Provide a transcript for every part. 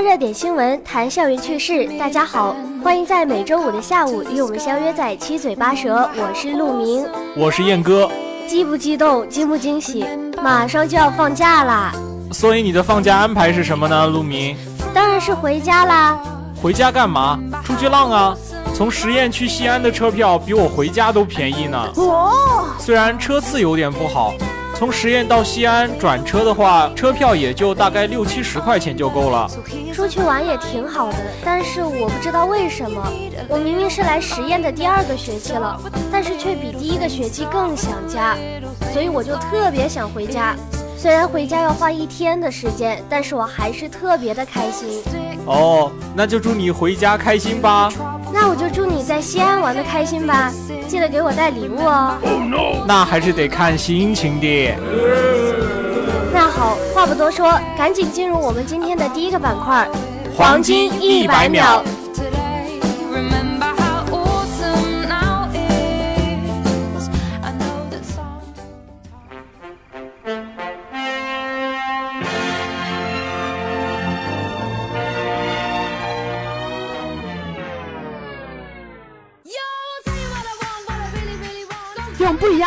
说热点新闻，谈校园趣事。大家好，欢迎在每周五的下午与我们相约在七嘴八舌。我是陆明，我是燕哥。激不激动，惊不惊喜？马上就要放假啦！所以你的放假安排是什么呢，陆明？当然是回家啦。回家干嘛？出去浪啊！从十堰去西安的车票比我回家都便宜呢。哦，虽然车次有点不好。从十堰到西安转车的话，车票也就大概六七十块钱就够了。出去玩也挺好的，但是我不知道为什么，我明明是来十堰的第二个学期了，但是却比第一个学期更想家，所以我就特别想回家。虽然回家要花一天的时间，但是我还是特别的开心。哦，那就祝你回家开心吧。那我就祝你在西安玩的开心吧，记得给我带礼物哦。那还是得看心情的。那好，话不多说，赶紧进入我们今天的第一个板块——黄金一百秒。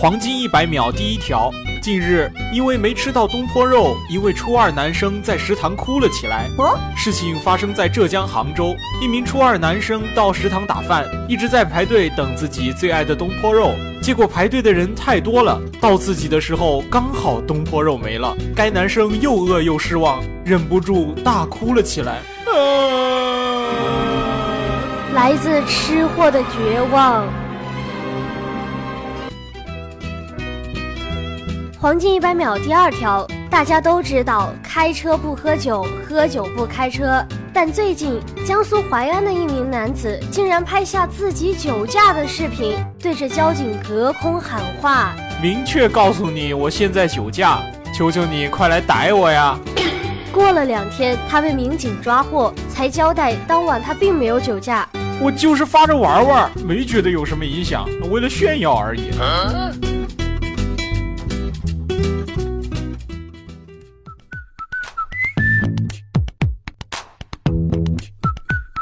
黄金一百秒第一条：近日，因为没吃到东坡肉，一位初二男生在食堂哭了起来。哦，事情发生在浙江杭州，一名初二男生到食堂打饭，一直在排队等自己最爱的东坡肉。结果排队的人太多了，到自己的时候刚好东坡肉没了。该男生又饿又失望，忍不住大哭了起来。啊！来自吃货的绝望。黄金一百秒第二条，大家都知道开车不喝酒，喝酒不开车。但最近，江苏淮安的一名男子竟然拍下自己酒驾的视频，对着交警隔空喊话：“明确告诉你，我现在酒驾，求求你快来逮我呀！”过了两天，他被民警抓获，才交代当晚他并没有酒驾。我就是发着玩玩，没觉得有什么影响，为了炫耀而已。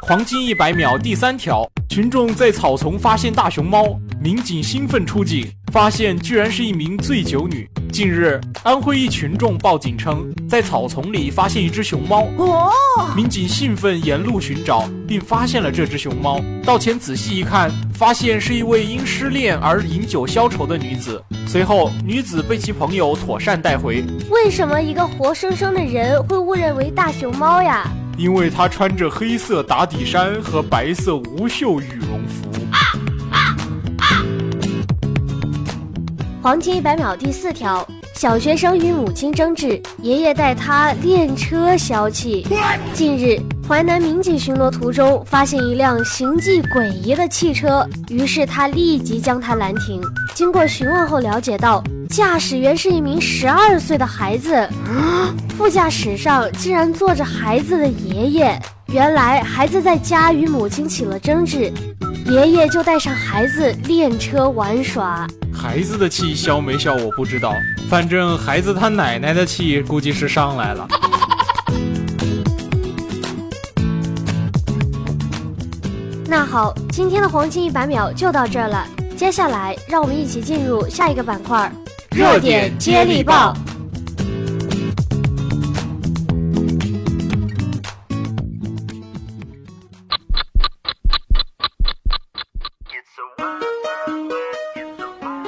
黄金一百秒第三条：群众在草丛发现大熊猫，民警兴奋出警，发现居然是一名醉酒女。近日，安徽一群众报警称，在草丛里发现一只熊猫。哦，民警兴奋沿路寻找，并发现了这只熊猫。到前仔细一看，发现是一位因失恋而饮酒消愁的女子。随后，女子被其朋友妥善带回。为什么一个活生生的人会误认为大熊猫呀？因为他穿着黑色打底衫和白色无袖羽绒服。黄金一百秒第四条：小学生与母亲争执，爷爷带他练车消气。近日，淮南民警巡逻途中发现一辆行迹诡异的汽车，于是他立即将它拦停。经过询问后了解到，驾驶员是一名十二岁的孩子，副驾驶上竟然坐着孩子的爷爷。原来孩子在家与母亲起了争执，爷爷就带上孩子练车玩耍。孩子的气消没消我不知道，反正孩子他奶奶的气估计是上来了。那好，今天的黄金一百秒就到这儿了。接下来，让我们一起进入下一个板块——热点接力棒。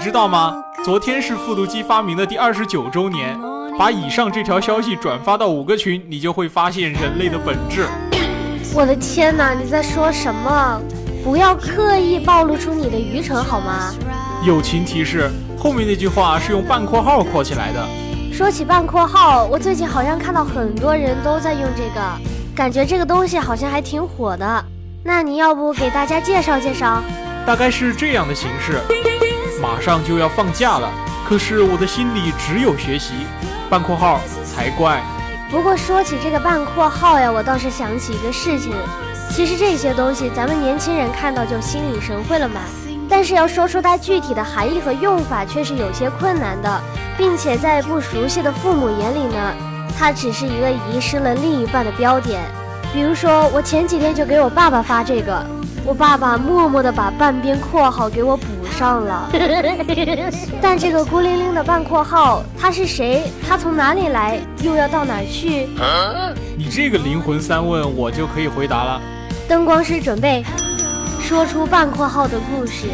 知道吗？昨天是复读机发明的第二十九周年。把以上这条消息转发到五个群，你就会发现人类的本质。我的天哪，你在说什么？不要刻意暴露出你的愚蠢好吗？友情提示：后面那句话是用半括号括起来的。说起半括号，我最近好像看到很多人都在用这个，感觉这个东西好像还挺火的。那你要不给大家介绍介绍？大概是这样的形式。马上就要放假了，可是我的心里只有学习。半括号才怪。不过说起这个半括号呀，我倒是想起一个事情。其实这些东西咱们年轻人看到就心领神会了嘛，但是要说出它具体的含义和用法却是有些困难的，并且在不熟悉的父母眼里呢，它只是一个遗失了另一半的标点。比如说，我前几天就给我爸爸发这个。我爸爸默默地把半边括号给我补上了，但这个孤零零的半括号，他是谁？他从哪里来？又要到哪儿去？你这个灵魂三问，我就可以回答了。灯光师准备说出半括号的故事。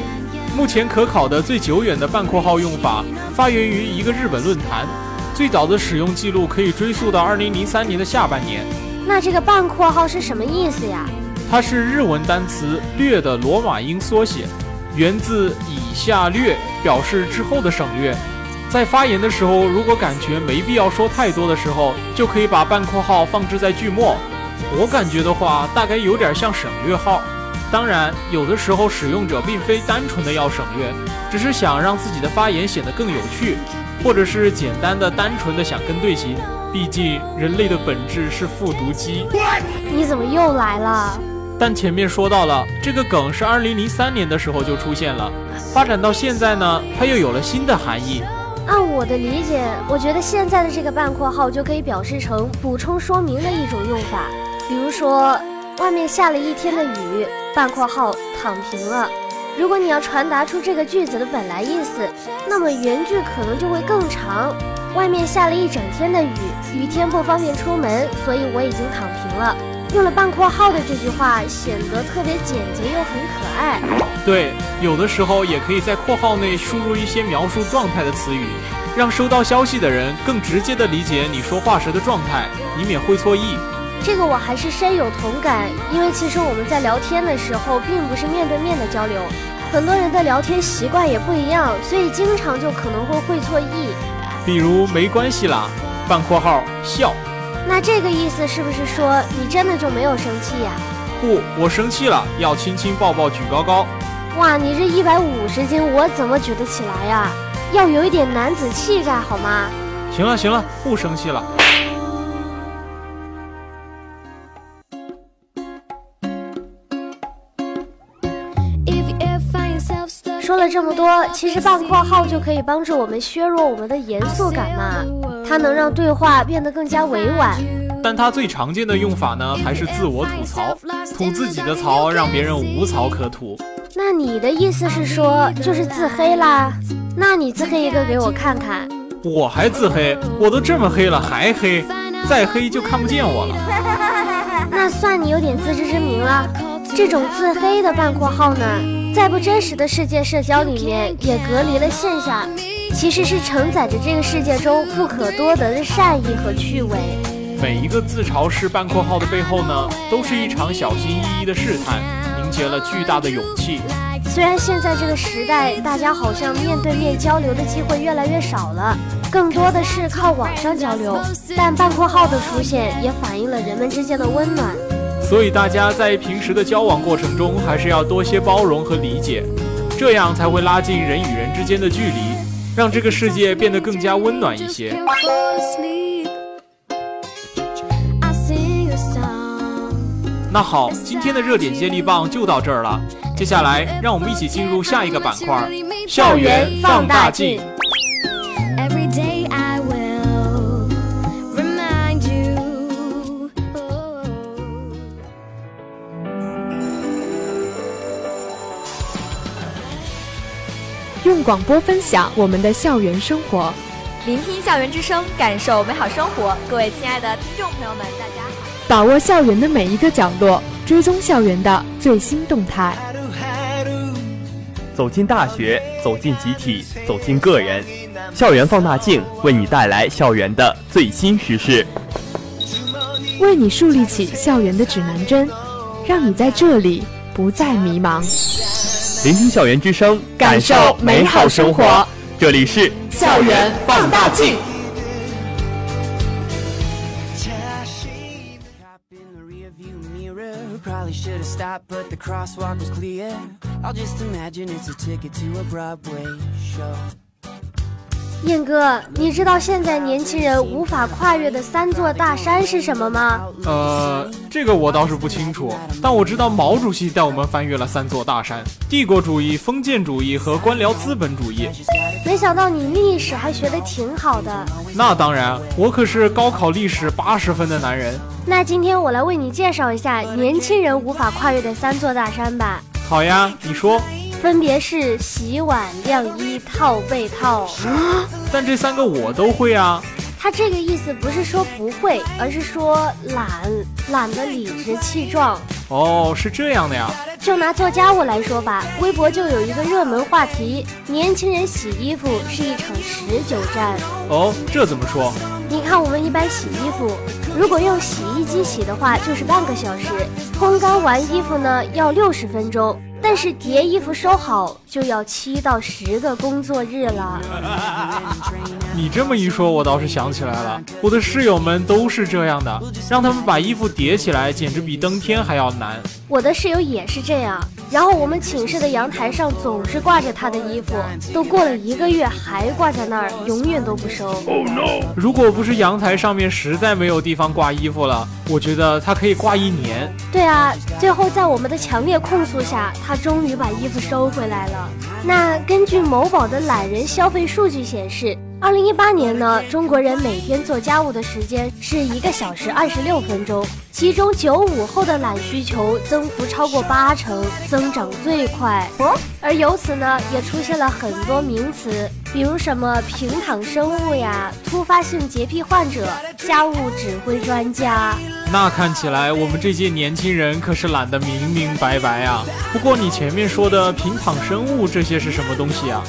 目前可考的最久远的半括号用法，发源于一个日本论坛，最早的使用记录可以追溯到二零零三年的下半年。那这个半括号是什么意思呀？它是日文单词“略”的罗马音缩写，源自以下略，表示之后的省略。在发言的时候，如果感觉没必要说太多的时候，就可以把半括号放置在句末。我感觉的话，大概有点像省略号。当然，有的时候使用者并非单纯的要省略，只是想让自己的发言显得更有趣，或者是简单的、单纯的想跟对齐。毕竟，人类的本质是复读机。你怎么又来了？但前面说到了，这个梗是二零零三年的时候就出现了，发展到现在呢，它又有了新的含义。按我的理解，我觉得现在的这个半括号就可以表示成补充说明的一种用法。比如说，外面下了一天的雨，半括号躺平了。如果你要传达出这个句子的本来意思，那么原句可能就会更长。外面下了一整天的雨，雨天不方便出门，所以我已经躺平了。用了半括号的这句话显得特别简洁又很可爱。对，有的时候也可以在括号内输入一些描述状态的词语，让收到消息的人更直接地理解你说话时的状态，以免会错意。这个我还是深有同感，因为其实我们在聊天的时候并不是面对面的交流，很多人的聊天习惯也不一样，所以经常就可能会会错意。比如没关系啦，半括号笑。那这个意思是不是说你真的就没有生气呀？不，我生气了，要亲亲抱抱举高高。哇，你这一百五十斤，我怎么举得起来呀？要有一点男子气概好吗？行了行了，不生气了。说了这么多，其实半括号就可以帮助我们削弱我们的严肃感嘛。它能让对话变得更加委婉。但它最常见的用法呢，还是自我吐槽，吐自己的槽，让别人无槽可吐。那你的意思是说，就是自黑啦？那你自黑一个给我看看。我还自黑，我都这么黑了还黑，再黑就看不见我了。那算你有点自知之明了。这种自黑的半括号呢，在不真实的世界社交里面也隔离了线下，其实是承载着这个世界中不可多得的善意和趣味。每一个自嘲式半括号的背后呢，都是一场小心翼翼的试探，凝结了巨大的勇气。虽然现在这个时代，大家好像面对面交流的机会越来越少了，更多的是靠网上交流，但半括号的出现也反映了人们之间的温暖。所以大家在平时的交往过程中，还是要多些包容和理解，这样才会拉近人与人之间的距离，让这个世界变得更加温暖一些。那好，今天的热点接力棒就到这儿了。接下来，让我们一起进入下一个板块——校园放大镜。广播分享我们的校园生活，聆听校园之声，感受美好生活。各位亲爱的听众朋友们，大家好！把握校园的每一个角落，追踪校园的最新动态。走进大学，走进集体，走进个人，校园放大镜为你带来校园的最新时事，为你树立起校园的指南针，让你在这里不再迷茫。聆听校园之声，感受美好生活。这里是校园放大镜。燕哥，你知道现在年轻人无法跨越的三座大山是什么吗？呃，这个我倒是不清楚，但我知道毛主席带我们翻越了三座大山：帝国主义、封建主义和官僚资本主义。没想到你历史还学得挺好的。那当然，我可是高考历史八十分的男人。那今天我来为你介绍一下年轻人无法跨越的三座大山吧。好呀，你说。分别是洗碗、晾衣、套被套。但这三个我都会啊。他这个意思不是说不会，而是说懒，懒得理直气壮。哦，是这样的呀。就拿做家务来说吧，微博就有一个热门话题：年轻人洗衣服是一场持久战。哦，这怎么说？你看，我们一般洗衣服，如果用洗衣机洗的话，就是半个小时；烘干完衣服呢，要六十分钟。但是叠衣服收好就要七到十个工作日了。你这么一说，我倒是想起来了，我的室友们都是这样的，让他们把衣服叠起来，简直比登天还要难。我的室友也是这样，然后我们寝室的阳台上总是挂着他的衣服，都过了一个月还挂在那儿，永远都不收。哦 no！如果不是阳台上面实在没有地方挂衣服了，我觉得他可以挂一年。对啊，最后在我们的强烈控诉下，他终于把衣服收回来了。那根据某宝的懒人消费数据显示。二零一八年呢，中国人每天做家务的时间是一个小时二十六分钟，其中九五后的懒需求增幅超过八成，增长最快。哦而由此呢，也出现了很多名词，比如什么平躺生物呀、突发性洁癖患者、家务指挥专家。那看起来我们这届年轻人可是懒得明明白白啊。不过你前面说的平躺生物这些是什么东西啊？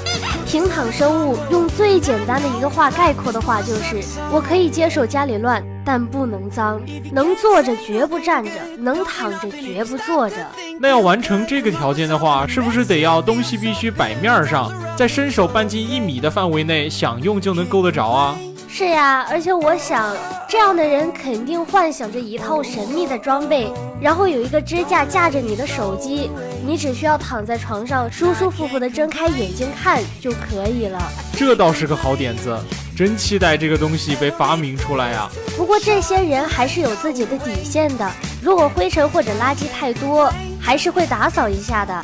平躺生物用最简单的一个话概括的话就是：我可以接受家里乱，但不能脏；能坐着绝不站着，能躺着绝不坐着。那要完成这个条件的话，是不是得要东西必须摆面上，在伸手半径一米的范围内，想用就能够得着啊？是呀，而且我想，这样的人肯定幻想着一套神秘的装备，然后有一个支架架着你的手机，你只需要躺在床上，舒舒服服的睁开眼睛看就可以了。这倒是个好点子，真期待这个东西被发明出来呀。不过这些人还是有自己的底线的，如果灰尘或者垃圾太多，还是会打扫一下的。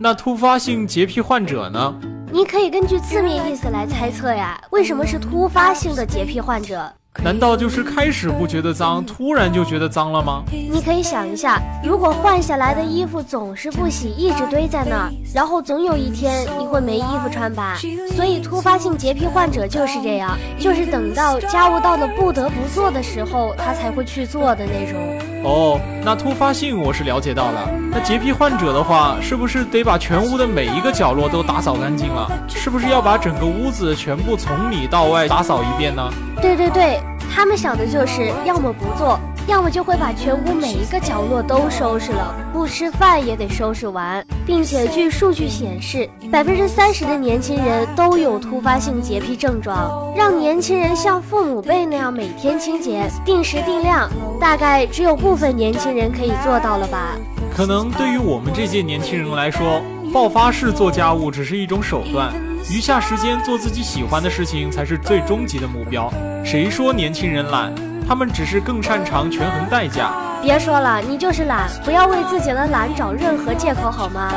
那突发性洁癖患者呢？你可以根据字面意思来猜测呀。为什么是突发性的洁癖患者？难道就是开始不觉得脏，突然就觉得脏了吗？你可以想一下，如果换下来的衣服总是不洗，一直堆在那儿，然后总有一天你会没衣服穿吧？所以突发性洁癖患者就是这样，就是等到家务到了不得不做的时候，他才会去做的那种。哦，那突发性我是了解到了。那洁癖患者的话，是不是得把全屋的每一个角落都打扫干净了？是不是要把整个屋子全部从里到外打扫一遍呢？对对对，他们想的就是要么不做。要么就会把全屋每一个角落都收拾了，不吃饭也得收拾完，并且据数据显示，百分之三十的年轻人都有突发性洁癖症状。让年轻人像父母辈那样每天清洁、定时定量，大概只有部分年轻人可以做到了吧？可能对于我们这届年轻人来说，爆发式做家务只是一种手段，余下时间做自己喜欢的事情才是最终极的目标。谁说年轻人懒？他们只是更擅长权衡代价。别说了，你就是懒，不要为自己的懒找任何借口好吗？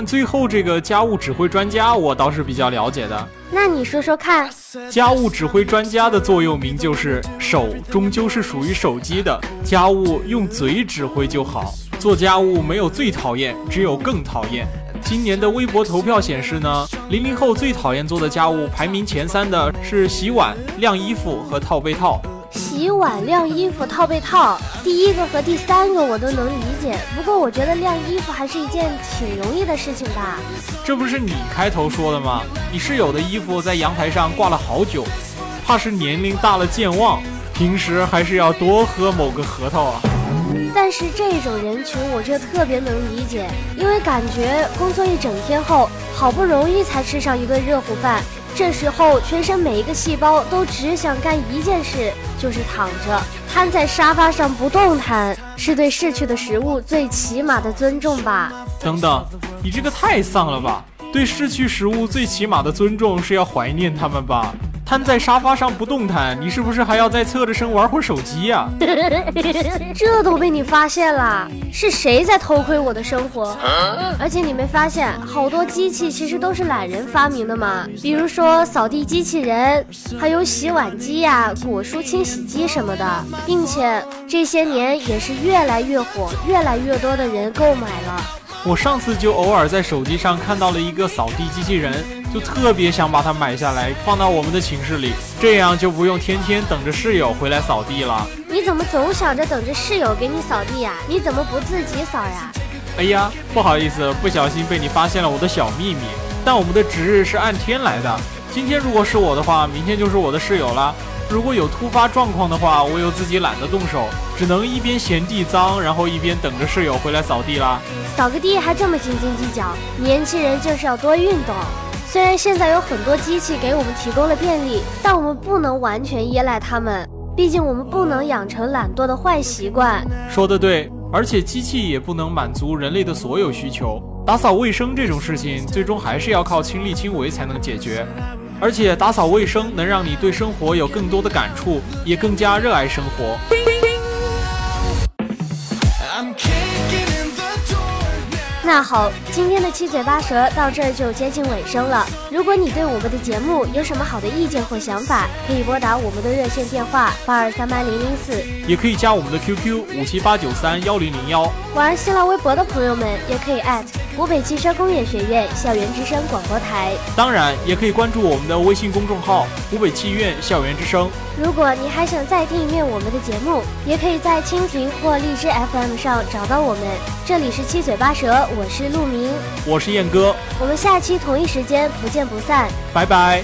但最后这个家务指挥专家，我倒是比较了解的。那你说说看，家务指挥专家的座右铭就是“手终究是属于手机的，家务用嘴指挥就好”。做家务没有最讨厌，只有更讨厌。今年的微博投票显示呢，零零后最讨厌做的家务排名前三的是洗碗、晾衣服和套被套。洗碗、晾衣服、套被套，第一个和第三个我都能理解。不过我觉得晾衣服还是一件挺容易的事情吧。这不是你开头说的吗？你室友的衣服在阳台上挂了好久，怕是年龄大了健忘，平时还是要多喝某个核桃啊。但是这种人群我却特别能理解，因为感觉工作一整天后，好不容易才吃上一顿热乎饭，这时候全身每一个细胞都只想干一件事，就是躺着，瘫在沙发上不动弹，是对逝去的食物最起码的尊重吧？等等，你这个太丧了吧？对逝去食物最起码的尊重是要怀念他们吧？瘫在沙发上不动弹，你是不是还要再侧着身玩会儿手机呀？这都被你发现了，是谁在偷窥我的生活？而且你没发现，好多机器其实都是懒人发明的吗？比如说扫地机器人，还有洗碗机呀、果蔬清洗机什么的，并且这些年也是越来越火，越来越多的人购买了。我上次就偶尔在手机上看到了一个扫地机器人，就特别想把它买下来放到我们的寝室里，这样就不用天天等着室友回来扫地了。你怎么总想着等着室友给你扫地呀？你怎么不自己扫呀？哎呀，不好意思，不小心被你发现了我的小秘密。但我们的值日是按天来的，今天如果是我的话，明天就是我的室友了。如果有突发状况的话，我又自己懒得动手，只能一边嫌地脏，然后一边等着室友回来扫地啦。扫个地还这么斤斤计较，年轻人就是要多运动。虽然现在有很多机器给我们提供了便利，但我们不能完全依赖它们，毕竟我们不能养成懒惰的坏习惯。说的对，而且机器也不能满足人类的所有需求。打扫卫生这种事情，最终还是要靠亲力亲为才能解决。而且打扫卫生能让你对生活有更多的感触，也更加热爱生活。那好，今天的七嘴八舌到这儿就接近尾声了。如果你对我们的节目有什么好的意见或想法，可以拨打我们的热线电话八二三八零零四，也可以加我们的 QQ 五七八九三幺零零幺。玩新浪微博的朋友们也可以湖北汽车工业学院校园之声广播台。当然，也可以关注我们的微信公众号湖北汽院校园之声。如果你还想再听一遍我们的节目，也可以在蜻蜓或荔枝 FM 上找到我们。这里是七嘴八舌。我是陆明，我是燕哥，我们下期同一时间不见不散，拜拜。